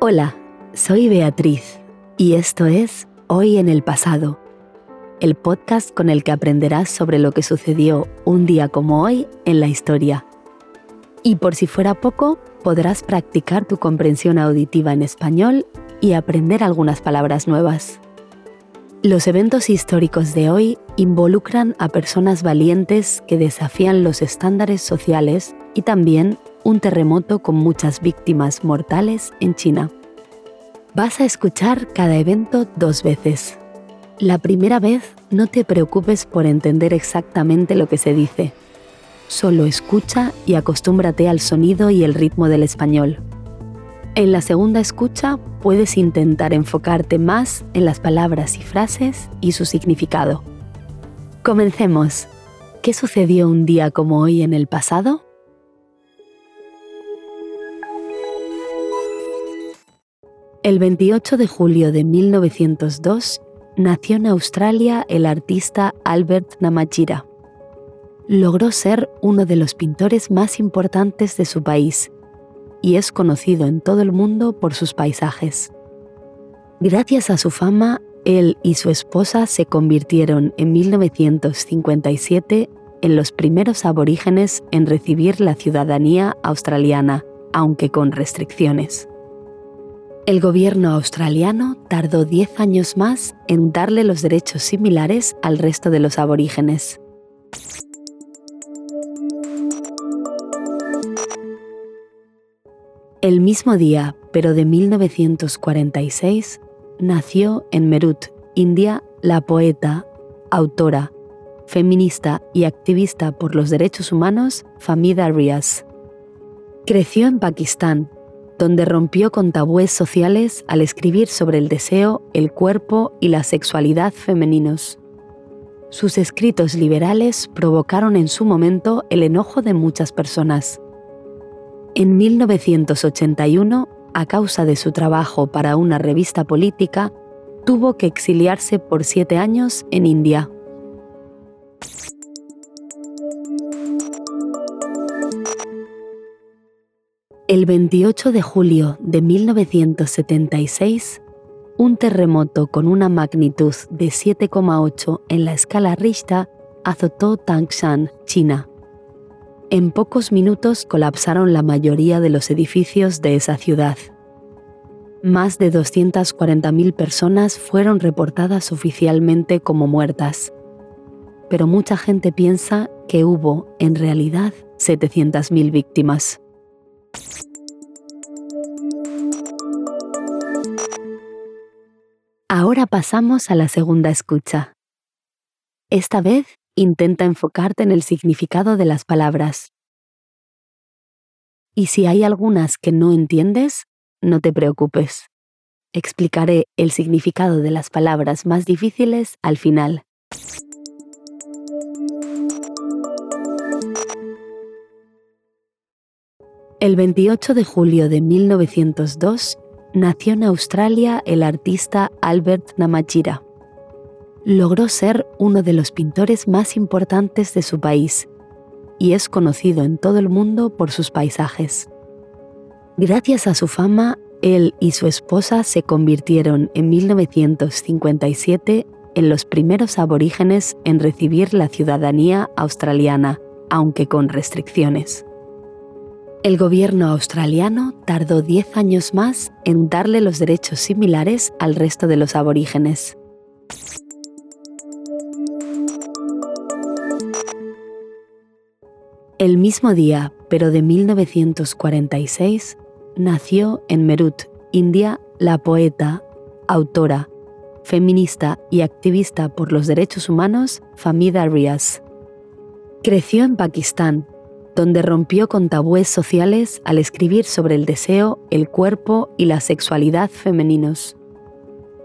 Hola, soy Beatriz y esto es Hoy en el Pasado, el podcast con el que aprenderás sobre lo que sucedió un día como hoy en la historia. Y por si fuera poco, podrás practicar tu comprensión auditiva en español y aprender algunas palabras nuevas. Los eventos históricos de hoy involucran a personas valientes que desafían los estándares sociales y también un terremoto con muchas víctimas mortales en China. Vas a escuchar cada evento dos veces. La primera vez no te preocupes por entender exactamente lo que se dice. Solo escucha y acostúmbrate al sonido y el ritmo del español. En la segunda escucha puedes intentar enfocarte más en las palabras y frases y su significado. Comencemos. ¿Qué sucedió un día como hoy en el pasado? El 28 de julio de 1902 nació en Australia el artista Albert Namatjira. Logró ser uno de los pintores más importantes de su país y es conocido en todo el mundo por sus paisajes. Gracias a su fama, él y su esposa se convirtieron en 1957 en los primeros aborígenes en recibir la ciudadanía australiana, aunque con restricciones. El gobierno australiano tardó 10 años más en darle los derechos similares al resto de los aborígenes. El mismo día, pero de 1946, nació en Meerut, India, la poeta, autora, feminista y activista por los derechos humanos Famida Riaz. Creció en Pakistán, donde rompió con tabúes sociales al escribir sobre el deseo, el cuerpo y la sexualidad femeninos. Sus escritos liberales provocaron en su momento el enojo de muchas personas. En 1981, a causa de su trabajo para una revista política, tuvo que exiliarse por siete años en India. El 28 de julio de 1976, un terremoto con una magnitud de 7,8 en la escala Richter azotó Tangshan, China. En pocos minutos colapsaron la mayoría de los edificios de esa ciudad. Más de 240.000 personas fueron reportadas oficialmente como muertas, pero mucha gente piensa que hubo, en realidad, 700.000 víctimas. Ahora pasamos a la segunda escucha. Esta vez intenta enfocarte en el significado de las palabras. Y si hay algunas que no entiendes, no te preocupes. Explicaré el significado de las palabras más difíciles al final. El 28 de julio de 1902 nació en Australia el artista Albert Namatjira. Logró ser uno de los pintores más importantes de su país y es conocido en todo el mundo por sus paisajes. Gracias a su fama, él y su esposa se convirtieron en 1957 en los primeros aborígenes en recibir la ciudadanía australiana, aunque con restricciones. El gobierno australiano tardó 10 años más en darle los derechos similares al resto de los aborígenes. El mismo día, pero de 1946, nació en Meerut, India, la poeta, autora, feminista y activista por los derechos humanos Famida Riaz. Creció en Pakistán, donde rompió con tabúes sociales al escribir sobre el deseo, el cuerpo y la sexualidad femeninos.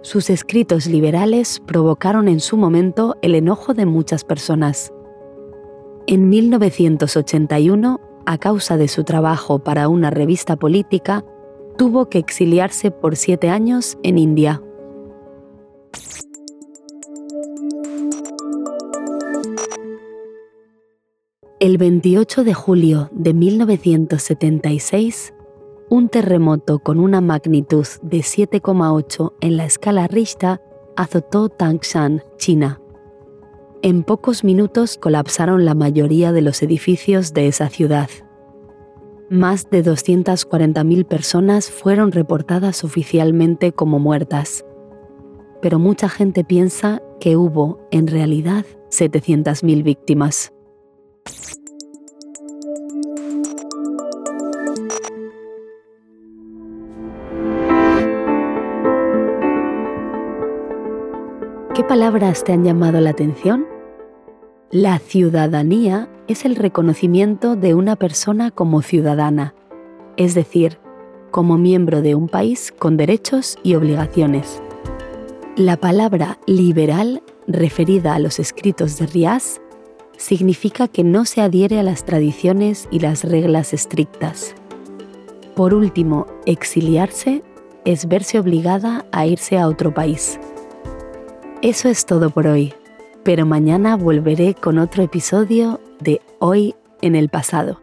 Sus escritos liberales provocaron en su momento el enojo de muchas personas. En 1981, a causa de su trabajo para una revista política, tuvo que exiliarse por siete años en India. El 28 de julio de 1976, un terremoto con una magnitud de 7,8 en la escala Richter azotó Tangshan, China. En pocos minutos colapsaron la mayoría de los edificios de esa ciudad. Más de 240.000 personas fueron reportadas oficialmente como muertas, pero mucha gente piensa que hubo, en realidad, 700.000 víctimas. ¿Qué palabras te han llamado la atención? La ciudadanía es el reconocimiento de una persona como ciudadana, es decir, como miembro de un país con derechos y obligaciones. La palabra liberal, referida a los escritos de Rias, significa que no se adhiere a las tradiciones y las reglas estrictas. Por último, exiliarse es verse obligada a irse a otro país. Eso es todo por hoy, pero mañana volveré con otro episodio de Hoy en el pasado.